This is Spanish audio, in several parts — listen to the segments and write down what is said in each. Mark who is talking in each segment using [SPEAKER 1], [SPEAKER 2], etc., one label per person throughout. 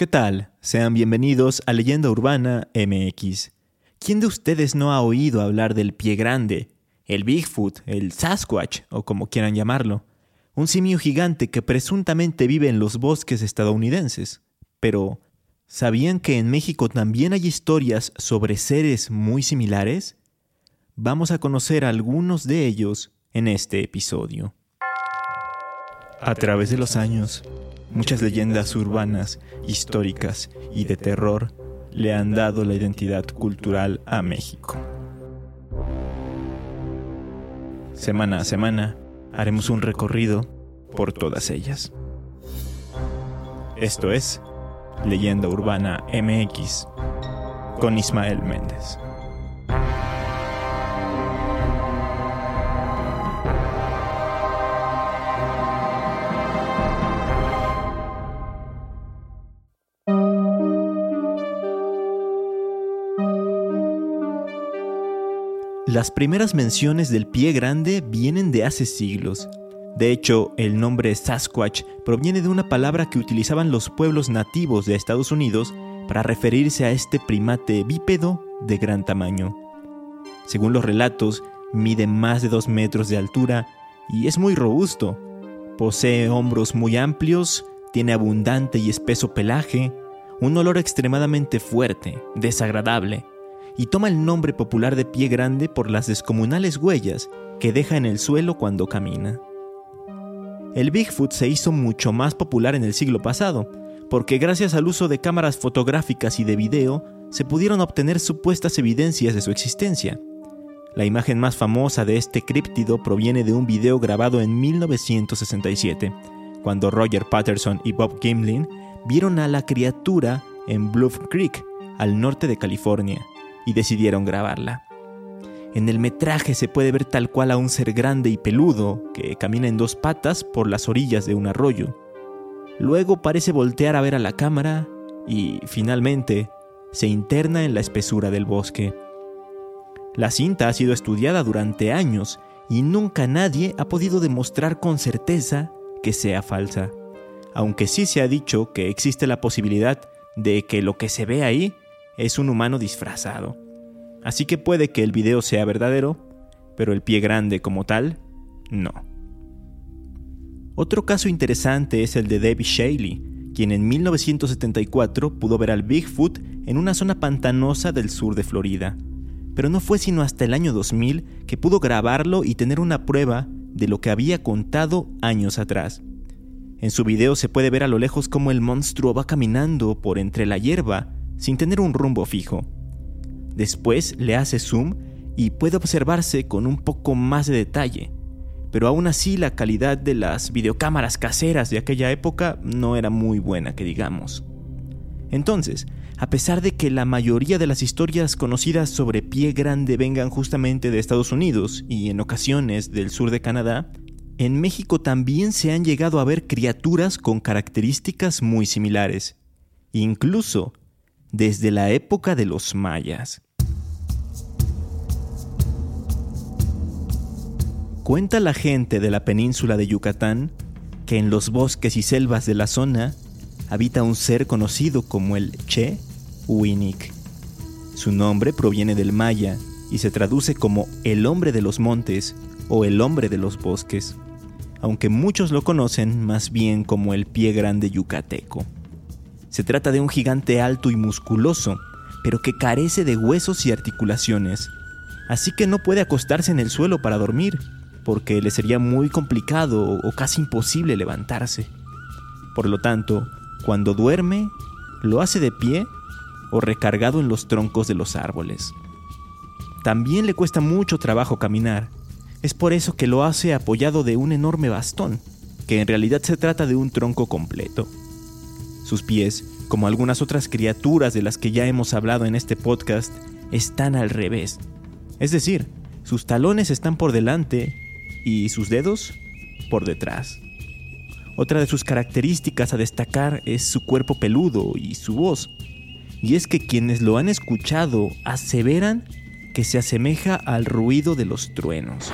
[SPEAKER 1] ¿Qué tal? Sean bienvenidos a Leyenda Urbana MX. ¿Quién de ustedes no ha oído hablar del pie grande, el Bigfoot, el Sasquatch o como quieran llamarlo? Un simio gigante que presuntamente vive en los bosques estadounidenses. Pero, ¿sabían que en México también hay historias sobre seres muy similares? Vamos a conocer algunos de ellos en este episodio. A través de los años, muchas leyendas urbanas, históricas y de terror le han dado la identidad cultural a México. Semana a semana haremos un recorrido por todas ellas. Esto es Leyenda Urbana MX con Ismael Méndez. Las primeras menciones del pie grande vienen de hace siglos. De hecho, el nombre Sasquatch proviene de una palabra que utilizaban los pueblos nativos de Estados Unidos para referirse a este primate bípedo de gran tamaño. Según los relatos, mide más de dos metros de altura y es muy robusto. Posee hombros muy amplios, tiene abundante y espeso pelaje, un olor extremadamente fuerte, desagradable, y toma el nombre popular de pie grande por las descomunales huellas que deja en el suelo cuando camina. El Bigfoot se hizo mucho más popular en el siglo pasado, porque gracias al uso de cámaras fotográficas y de video se pudieron obtener supuestas evidencias de su existencia. La imagen más famosa de este críptido proviene de un video grabado en 1967, cuando Roger Patterson y Bob Gimlin vieron a la criatura en Bluff Creek, al norte de California y decidieron grabarla. En el metraje se puede ver tal cual a un ser grande y peludo que camina en dos patas por las orillas de un arroyo. Luego parece voltear a ver a la cámara y, finalmente, se interna en la espesura del bosque. La cinta ha sido estudiada durante años y nunca nadie ha podido demostrar con certeza que sea falsa, aunque sí se ha dicho que existe la posibilidad de que lo que se ve ahí es un humano disfrazado. Así que puede que el video sea verdadero, pero el pie grande como tal, no. Otro caso interesante es el de Debbie Shaley, quien en 1974 pudo ver al Bigfoot en una zona pantanosa del sur de Florida. Pero no fue sino hasta el año 2000 que pudo grabarlo y tener una prueba de lo que había contado años atrás. En su video se puede ver a lo lejos cómo el monstruo va caminando por entre la hierba sin tener un rumbo fijo. Después le hace zoom y puede observarse con un poco más de detalle, pero aún así la calidad de las videocámaras caseras de aquella época no era muy buena, que digamos. Entonces, a pesar de que la mayoría de las historias conocidas sobre pie grande vengan justamente de Estados Unidos y en ocasiones del sur de Canadá, en México también se han llegado a ver criaturas con características muy similares. Incluso desde la época de los mayas. Cuenta la gente de la península de Yucatán que en los bosques y selvas de la zona habita un ser conocido como el Che Uinik. Su nombre proviene del maya y se traduce como el hombre de los montes o el hombre de los bosques, aunque muchos lo conocen más bien como el pie grande yucateco. Se trata de un gigante alto y musculoso, pero que carece de huesos y articulaciones, así que no puede acostarse en el suelo para dormir, porque le sería muy complicado o casi imposible levantarse. Por lo tanto, cuando duerme, lo hace de pie o recargado en los troncos de los árboles. También le cuesta mucho trabajo caminar, es por eso que lo hace apoyado de un enorme bastón, que en realidad se trata de un tronco completo. Sus pies, como algunas otras criaturas de las que ya hemos hablado en este podcast, están al revés. Es decir, sus talones están por delante y sus dedos por detrás. Otra de sus características a destacar es su cuerpo peludo y su voz. Y es que quienes lo han escuchado aseveran que se asemeja al ruido de los truenos.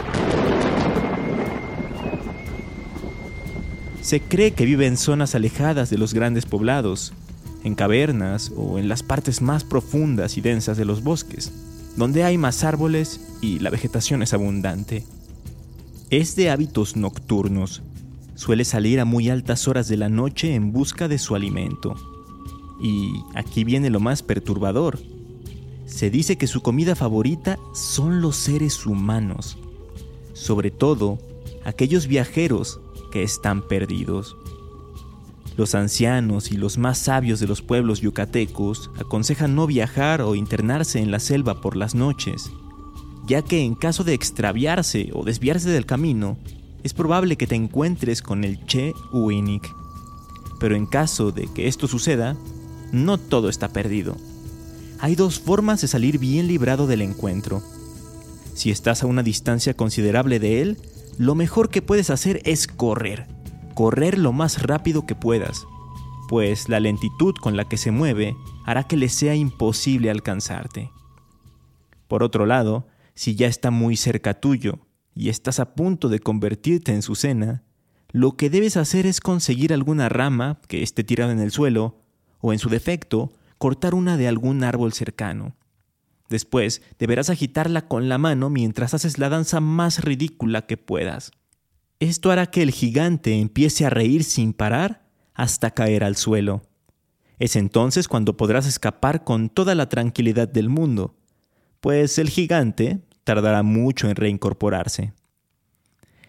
[SPEAKER 1] Se cree que vive en zonas alejadas de los grandes poblados, en cavernas o en las partes más profundas y densas de los bosques, donde hay más árboles y la vegetación es abundante. Es de hábitos nocturnos. Suele salir a muy altas horas de la noche en busca de su alimento. Y aquí viene lo más perturbador. Se dice que su comida favorita son los seres humanos, sobre todo aquellos viajeros están perdidos. Los ancianos y los más sabios de los pueblos yucatecos aconsejan no viajar o internarse en la selva por las noches, ya que en caso de extraviarse o desviarse del camino, es probable que te encuentres con el Che Uinik. Pero en caso de que esto suceda, no todo está perdido. Hay dos formas de salir bien librado del encuentro. Si estás a una distancia considerable de él, lo mejor que puedes hacer es correr correr lo más rápido que puedas, pues la lentitud con la que se mueve hará que le sea imposible alcanzarte. Por otro lado, si ya está muy cerca tuyo y estás a punto de convertirte en su cena, lo que debes hacer es conseguir alguna rama que esté tirada en el suelo, o en su defecto, cortar una de algún árbol cercano. Después deberás agitarla con la mano mientras haces la danza más ridícula que puedas. Esto hará que el gigante empiece a reír sin parar hasta caer al suelo. Es entonces cuando podrás escapar con toda la tranquilidad del mundo, pues el gigante tardará mucho en reincorporarse.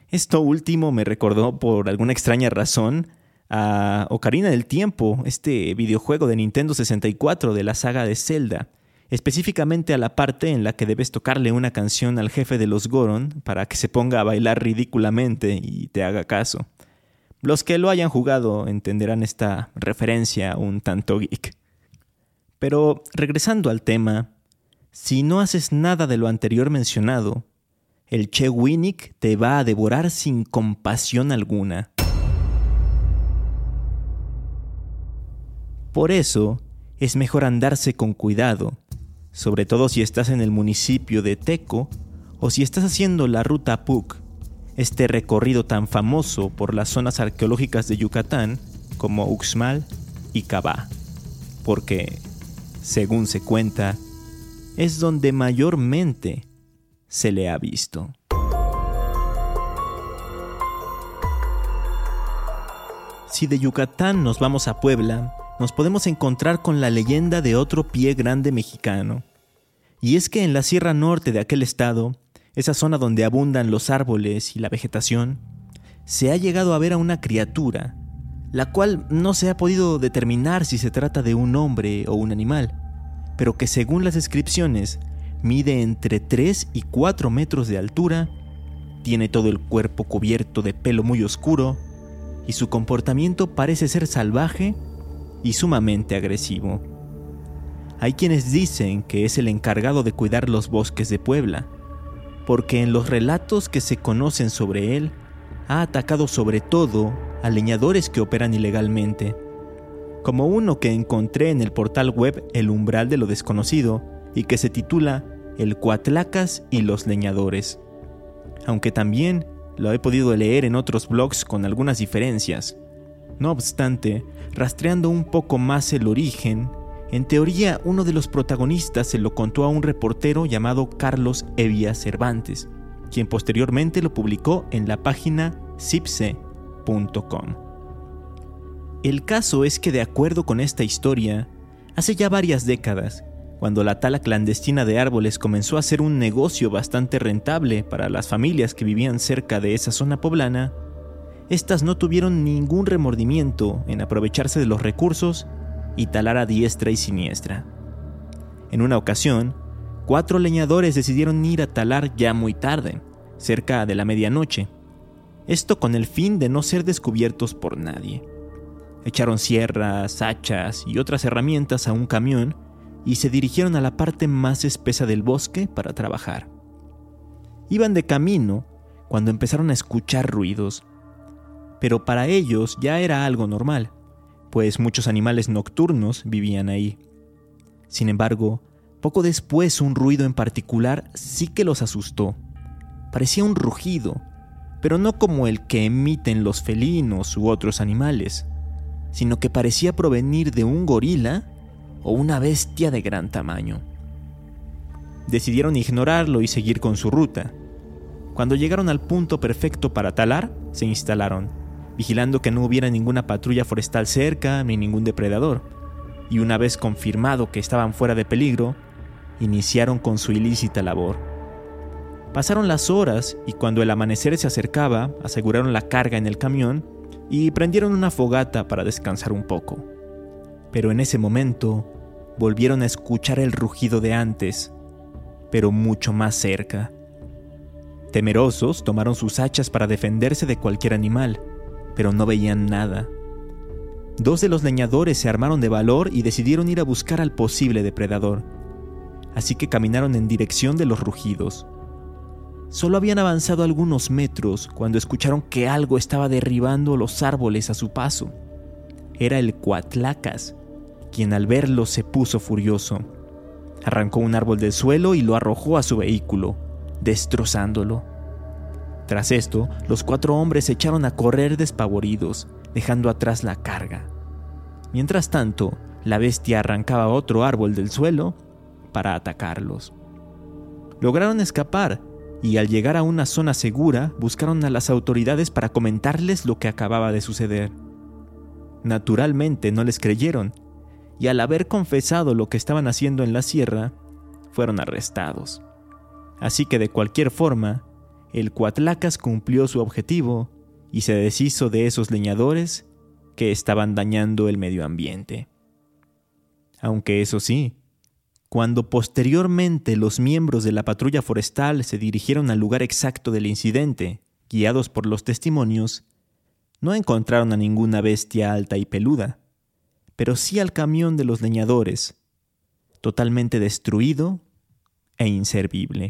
[SPEAKER 1] Esto último me recordó por alguna extraña razón a Ocarina del Tiempo, este videojuego de Nintendo 64 de la saga de Zelda, específicamente a la parte en la que debes tocarle una canción al jefe de los Goron para que se ponga a bailar ridículamente y te haga caso. Los que lo hayan jugado entenderán esta referencia un tanto geek. Pero regresando al tema, si no haces nada de lo anterior mencionado, el Che Winnick te va a devorar sin compasión alguna. Por eso, es mejor andarse con cuidado sobre todo si estás en el municipio de Teco o si estás haciendo la ruta PUC, este recorrido tan famoso por las zonas arqueológicas de Yucatán como Uxmal y Cabá, porque, según se cuenta, es donde mayormente se le ha visto. Si de Yucatán nos vamos a Puebla, nos podemos encontrar con la leyenda de otro pie grande mexicano. Y es que en la Sierra Norte de aquel estado, esa zona donde abundan los árboles y la vegetación, se ha llegado a ver a una criatura, la cual no se ha podido determinar si se trata de un hombre o un animal, pero que según las descripciones mide entre 3 y 4 metros de altura, tiene todo el cuerpo cubierto de pelo muy oscuro y su comportamiento parece ser salvaje y sumamente agresivo. Hay quienes dicen que es el encargado de cuidar los bosques de Puebla, porque en los relatos que se conocen sobre él, ha atacado sobre todo a leñadores que operan ilegalmente, como uno que encontré en el portal web El umbral de lo desconocido y que se titula El Cuatlacas y los leñadores, aunque también lo he podido leer en otros blogs con algunas diferencias. No obstante, rastreando un poco más el origen, en teoría uno de los protagonistas se lo contó a un reportero llamado Carlos Evia Cervantes, quien posteriormente lo publicó en la página cipse.com. El caso es que de acuerdo con esta historia, hace ya varias décadas, cuando la tala clandestina de árboles comenzó a ser un negocio bastante rentable para las familias que vivían cerca de esa zona poblana, estas no tuvieron ningún remordimiento en aprovecharse de los recursos y talar a diestra y siniestra. En una ocasión, cuatro leñadores decidieron ir a talar ya muy tarde, cerca de la medianoche, esto con el fin de no ser descubiertos por nadie. Echaron sierras, hachas y otras herramientas a un camión y se dirigieron a la parte más espesa del bosque para trabajar. Iban de camino cuando empezaron a escuchar ruidos pero para ellos ya era algo normal, pues muchos animales nocturnos vivían ahí. Sin embargo, poco después un ruido en particular sí que los asustó. Parecía un rugido, pero no como el que emiten los felinos u otros animales, sino que parecía provenir de un gorila o una bestia de gran tamaño. Decidieron ignorarlo y seguir con su ruta. Cuando llegaron al punto perfecto para talar, se instalaron, vigilando que no hubiera ninguna patrulla forestal cerca ni ningún depredador. Y una vez confirmado que estaban fuera de peligro, iniciaron con su ilícita labor. Pasaron las horas y cuando el amanecer se acercaba, aseguraron la carga en el camión y prendieron una fogata para descansar un poco. Pero en ese momento volvieron a escuchar el rugido de antes, pero mucho más cerca. Temerosos, tomaron sus hachas para defenderse de cualquier animal, pero no veían nada. Dos de los leñadores se armaron de valor y decidieron ir a buscar al posible depredador. Así que caminaron en dirección de los rugidos. Solo habían avanzado algunos metros cuando escucharon que algo estaba derribando los árboles a su paso. Era el Cuatlacas, quien al verlo se puso furioso. Arrancó un árbol del suelo y lo arrojó a su vehículo, destrozándolo. Tras esto, los cuatro hombres se echaron a correr despavoridos, dejando atrás la carga. Mientras tanto, la bestia arrancaba otro árbol del suelo para atacarlos. Lograron escapar y al llegar a una zona segura buscaron a las autoridades para comentarles lo que acababa de suceder. Naturalmente no les creyeron y al haber confesado lo que estaban haciendo en la sierra, fueron arrestados. Así que de cualquier forma, el Cuatlacas cumplió su objetivo y se deshizo de esos leñadores que estaban dañando el medio ambiente. Aunque eso sí, cuando posteriormente los miembros de la patrulla forestal se dirigieron al lugar exacto del incidente, guiados por los testimonios, no encontraron a ninguna bestia alta y peluda, pero sí al camión de los leñadores, totalmente destruido e inservible.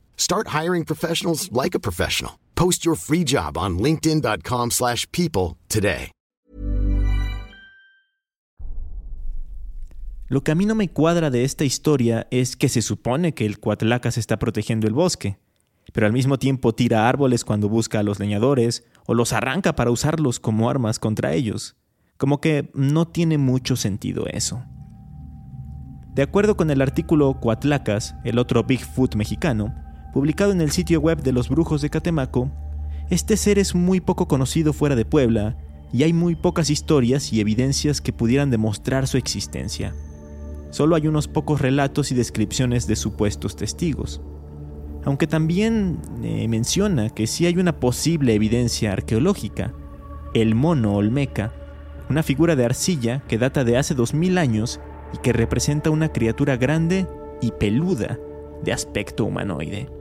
[SPEAKER 2] Start hiring professionals like a professional. Post your free job on linkedin.com/people today.
[SPEAKER 1] Lo que a mí no me cuadra de esta historia es que se supone que el Cuatlacas está protegiendo el bosque, pero al mismo tiempo tira árboles cuando busca a los leñadores o los arranca para usarlos como armas contra ellos. Como que no tiene mucho sentido eso. De acuerdo con el artículo Cuatlacas, el otro Bigfoot mexicano, publicado en el sitio web de los brujos de Catemaco, este ser es muy poco conocido fuera de Puebla y hay muy pocas historias y evidencias que pudieran demostrar su existencia. Solo hay unos pocos relatos y descripciones de supuestos testigos. Aunque también eh, menciona que sí hay una posible evidencia arqueológica, el mono olmeca, una figura de arcilla que data de hace 2000 años y que representa una criatura grande y peluda de aspecto humanoide.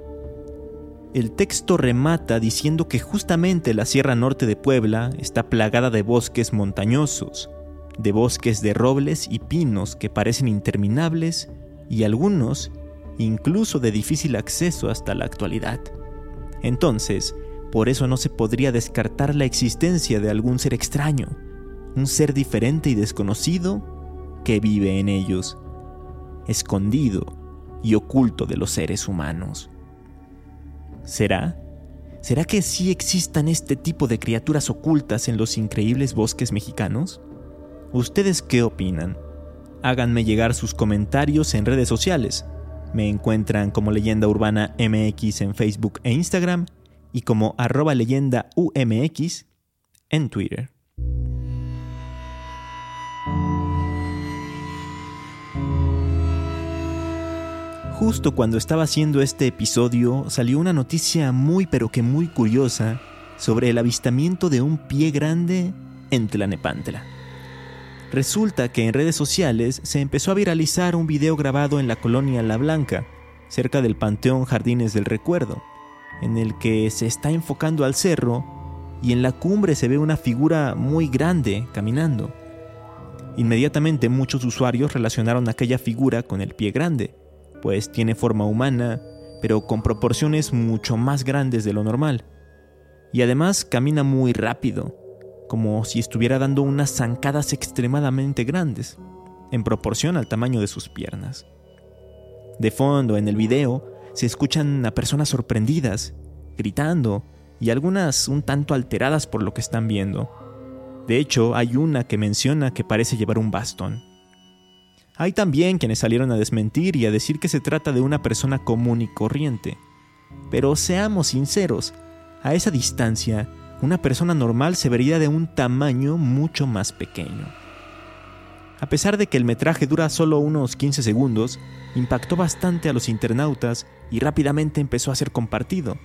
[SPEAKER 1] El texto remata diciendo que justamente la Sierra Norte de Puebla está plagada de bosques montañosos, de bosques de robles y pinos que parecen interminables y algunos incluso de difícil acceso hasta la actualidad. Entonces, por eso no se podría descartar la existencia de algún ser extraño, un ser diferente y desconocido que vive en ellos, escondido y oculto de los seres humanos. ¿Será? ¿Será que sí existan este tipo de criaturas ocultas en los increíbles bosques mexicanos? ¿Ustedes qué opinan? Háganme llegar sus comentarios en redes sociales. Me encuentran como Leyenda Urbana MX en Facebook e Instagram y como arroba leyenda UMX en Twitter. Justo cuando estaba haciendo este episodio salió una noticia muy pero que muy curiosa sobre el avistamiento de un pie grande en Tlanepantla. Resulta que en redes sociales se empezó a viralizar un video grabado en la colonia La Blanca, cerca del Panteón Jardines del Recuerdo, en el que se está enfocando al cerro y en la cumbre se ve una figura muy grande caminando. Inmediatamente muchos usuarios relacionaron aquella figura con el pie grande, pues tiene forma humana, pero con proporciones mucho más grandes de lo normal. Y además camina muy rápido, como si estuviera dando unas zancadas extremadamente grandes, en proporción al tamaño de sus piernas. De fondo, en el video, se escuchan a personas sorprendidas, gritando, y algunas un tanto alteradas por lo que están viendo. De hecho, hay una que menciona que parece llevar un bastón. Hay también quienes salieron a desmentir y a decir que se trata de una persona común y corriente. Pero seamos sinceros, a esa distancia, una persona normal se vería de un tamaño mucho más pequeño. A pesar de que el metraje dura solo unos 15 segundos, impactó bastante a los internautas y rápidamente empezó a ser compartido,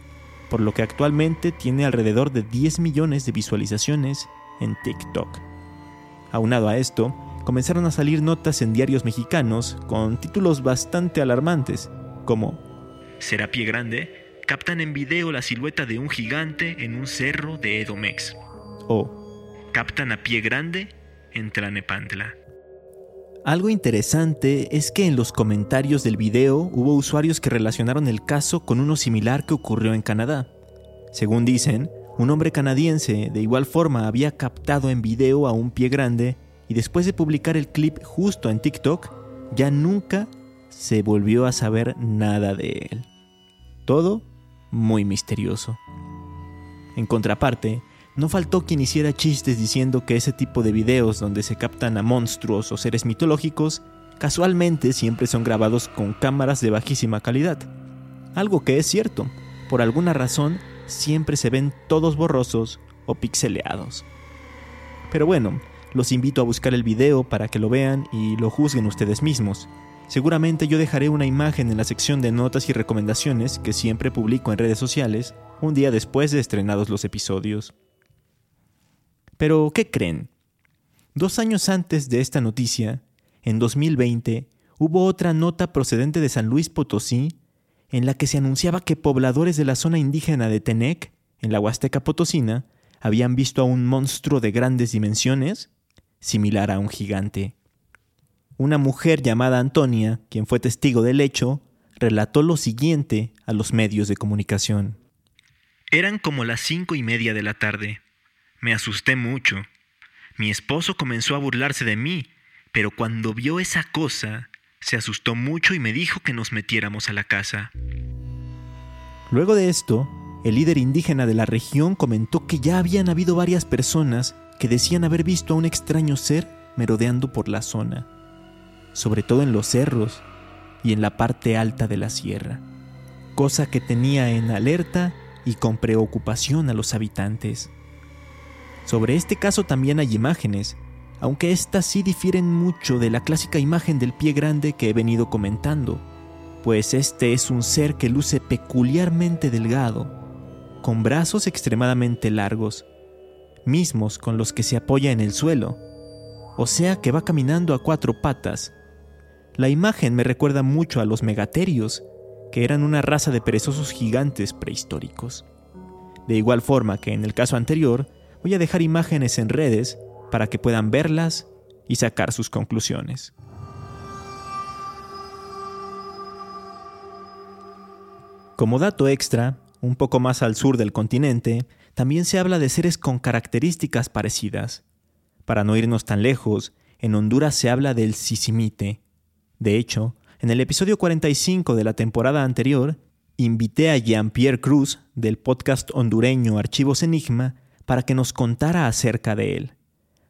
[SPEAKER 1] por lo que actualmente tiene alrededor de 10 millones de visualizaciones en TikTok. Aunado a esto, comenzaron a salir notas en diarios mexicanos con títulos bastante alarmantes, como ¿Será pie grande? Captan en video la silueta de un gigante en un cerro de Edomex. O captan a pie grande en Tlanepantla. Algo interesante es que en los comentarios del video hubo usuarios que relacionaron el caso con uno similar que ocurrió en Canadá. Según dicen, un hombre canadiense de igual forma había captado en video a un pie grande y después de publicar el clip justo en TikTok, ya nunca se volvió a saber nada de él. Todo muy misterioso. En contraparte, no faltó quien hiciera chistes diciendo que ese tipo de videos donde se captan a monstruos o seres mitológicos casualmente siempre son grabados con cámaras de bajísima calidad. Algo que es cierto, por alguna razón siempre se ven todos borrosos o pixeleados. Pero bueno, los invito a buscar el video para que lo vean y lo juzguen ustedes mismos. Seguramente yo dejaré una imagen en la sección de notas y recomendaciones que siempre publico en redes sociales un día después de estrenados los episodios. Pero, ¿qué creen? Dos años antes de esta noticia, en 2020, hubo otra nota procedente de San Luis Potosí en la que se anunciaba que pobladores de la zona indígena de Tenec, en la Huasteca Potosina, habían visto a un monstruo de grandes dimensiones similar a un gigante. Una mujer llamada Antonia, quien fue testigo del hecho, relató lo siguiente a los medios de comunicación. Eran como las cinco y media de la tarde. Me asusté mucho. Mi esposo comenzó a burlarse de mí, pero cuando vio esa cosa, se asustó mucho y me dijo que nos metiéramos a la casa. Luego de esto, el líder indígena de la región comentó que ya habían habido varias personas que decían haber visto a un extraño ser merodeando por la zona, sobre todo en los cerros y en la parte alta de la sierra, cosa que tenía en alerta y con preocupación a los habitantes. Sobre este caso también hay imágenes, aunque éstas sí difieren mucho de la clásica imagen del pie grande que he venido comentando, pues este es un ser que luce peculiarmente delgado, con brazos extremadamente largos, mismos con los que se apoya en el suelo, o sea que va caminando a cuatro patas. La imagen me recuerda mucho a los megaterios, que eran una raza de perezosos gigantes prehistóricos. De igual forma que en el caso anterior, voy a dejar imágenes en redes para que puedan verlas y sacar sus conclusiones. Como dato extra, un poco más al sur del continente, también se habla de seres con características parecidas. Para no irnos tan lejos, en Honduras se habla del sisimite. De hecho, en el episodio 45 de la temporada anterior, invité a Jean-Pierre Cruz del podcast hondureño Archivos Enigma para que nos contara acerca de él.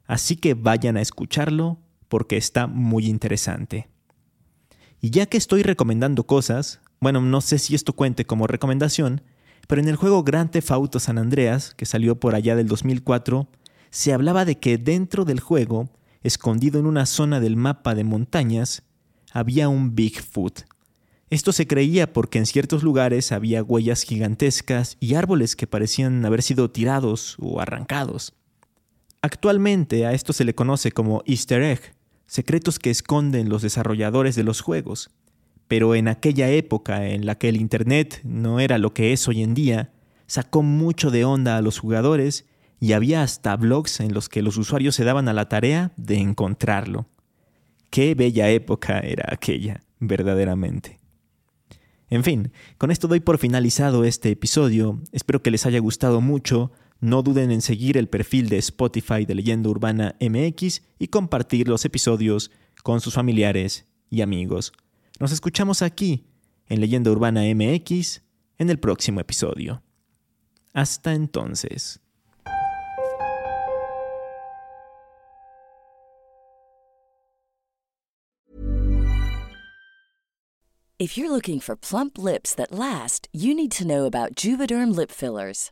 [SPEAKER 1] Así que vayan a escucharlo porque está muy interesante. Y ya que estoy recomendando cosas, bueno, no sé si esto cuente como recomendación, pero en el juego Grand Theft Auto San Andreas, que salió por allá del 2004, se hablaba de que dentro del juego, escondido en una zona del mapa de montañas, había un Bigfoot. Esto se creía porque en ciertos lugares había huellas gigantescas y árboles que parecían haber sido tirados o arrancados. Actualmente a esto se le conoce como easter egg, secretos que esconden los desarrolladores de los juegos. Pero en aquella época en la que el Internet no era lo que es hoy en día, sacó mucho de onda a los jugadores y había hasta blogs en los que los usuarios se daban a la tarea de encontrarlo. Qué bella época era aquella, verdaderamente. En fin, con esto doy por finalizado este episodio. Espero que les haya gustado mucho. No duden en seguir el perfil de Spotify de Leyenda Urbana MX y compartir los episodios con sus familiares y amigos. Nos escuchamos aquí, en Leyenda Urbana MX, en el próximo episodio. Hasta entonces.
[SPEAKER 3] If you're looking for plump lips that last, you need to know about Juvederm lip fillers.